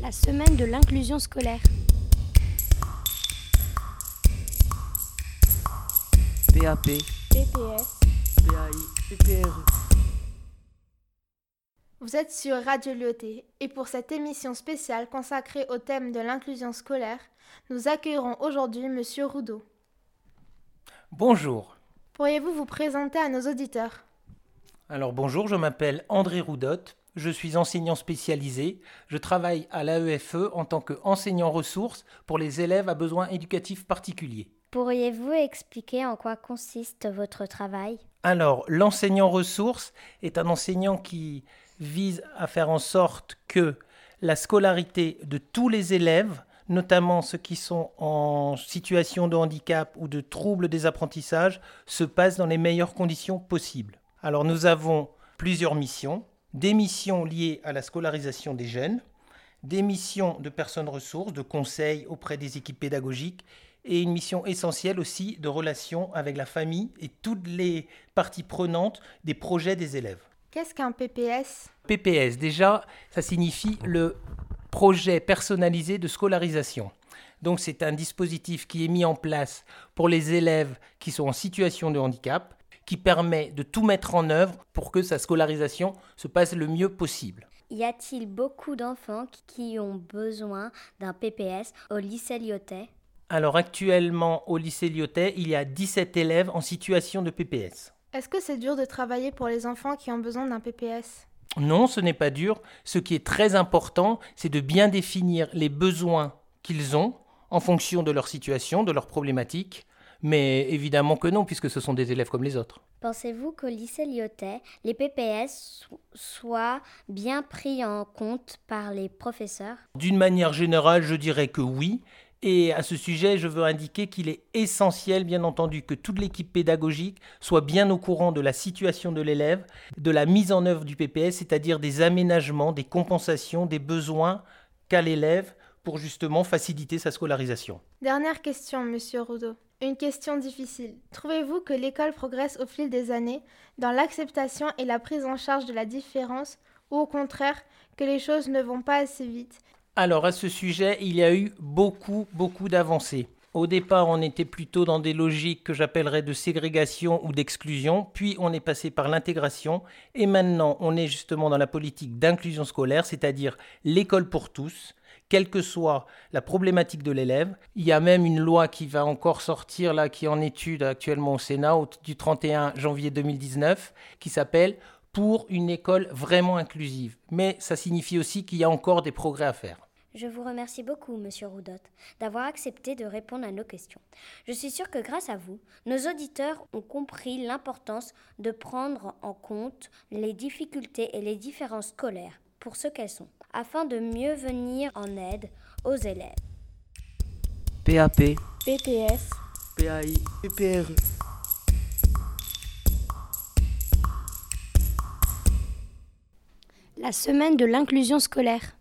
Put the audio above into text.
La semaine de l'inclusion scolaire. PAP, PPS. PAI, PPRE. Vous êtes sur Radio Lyoté et pour cette émission spéciale consacrée au thème de l'inclusion scolaire, nous accueillerons aujourd'hui Monsieur Roudot. Bonjour. Pourriez-vous vous présenter à nos auditeurs? Alors bonjour, je m'appelle André Roudotte, je suis enseignant spécialisé, je travaille à l'AEFE en tant qu'enseignant ressources pour les élèves à besoins éducatifs particuliers. Pourriez-vous expliquer en quoi consiste votre travail? Alors, l'enseignant ressources est un enseignant qui vise à faire en sorte que la scolarité de tous les élèves, notamment ceux qui sont en situation de handicap ou de troubles des apprentissages, se passe dans les meilleures conditions possibles. Alors, nous avons plusieurs missions. Des missions liées à la scolarisation des jeunes, des missions de personnes ressources, de conseils auprès des équipes pédagogiques et une mission essentielle aussi de relation avec la famille et toutes les parties prenantes des projets des élèves. Qu'est-ce qu'un PPS PPS, déjà, ça signifie le projet personnalisé de scolarisation. Donc c'est un dispositif qui est mis en place pour les élèves qui sont en situation de handicap, qui permet de tout mettre en œuvre pour que sa scolarisation se passe le mieux possible. Y a-t-il beaucoup d'enfants qui ont besoin d'un PPS au lycée Lyotais Alors actuellement au lycée Lyotais, il y a 17 élèves en situation de PPS. Est-ce que c'est dur de travailler pour les enfants qui ont besoin d'un PPS Non, ce n'est pas dur. Ce qui est très important, c'est de bien définir les besoins qu'ils ont en fonction de leur situation, de leurs problématiques. Mais évidemment que non, puisque ce sont des élèves comme les autres. Pensez-vous qu'au lycée Lyotais, les PPS so- soient bien pris en compte par les professeurs? D'une manière générale, je dirais que oui. Et à ce sujet, je veux indiquer qu'il est essentiel, bien entendu, que toute l'équipe pédagogique soit bien au courant de la situation de l'élève, de la mise en œuvre du PPS, c'est-à-dire des aménagements, des compensations, des besoins qu'a l'élève pour justement faciliter sa scolarisation. Dernière question, Monsieur Roudot. Une question difficile. Trouvez-vous que l'école progresse au fil des années dans l'acceptation et la prise en charge de la différence ou au contraire que les choses ne vont pas assez vite? Alors à ce sujet, il y a eu beaucoup, beaucoup d'avancées. Au départ, on était plutôt dans des logiques que j'appellerais de ségrégation ou d'exclusion, puis on est passé par l'intégration, et maintenant on est justement dans la politique d'inclusion scolaire, c'est-à-dire l'école pour tous, quelle que soit la problématique de l'élève. Il y a même une loi qui va encore sortir là, qui est en étude actuellement au Sénat du 31 janvier 2019, qui s'appelle Pour une école vraiment inclusive. Mais ça signifie aussi qu'il y a encore des progrès à faire. Je vous remercie beaucoup, Monsieur Roudot, d'avoir accepté de répondre à nos questions. Je suis sûre que grâce à vous, nos auditeurs ont compris l'importance de prendre en compte les difficultés et les différences scolaires pour ce qu'elles sont, afin de mieux venir en aide aux élèves. PAP, PPS PAI, PPRE. La semaine de l'inclusion scolaire.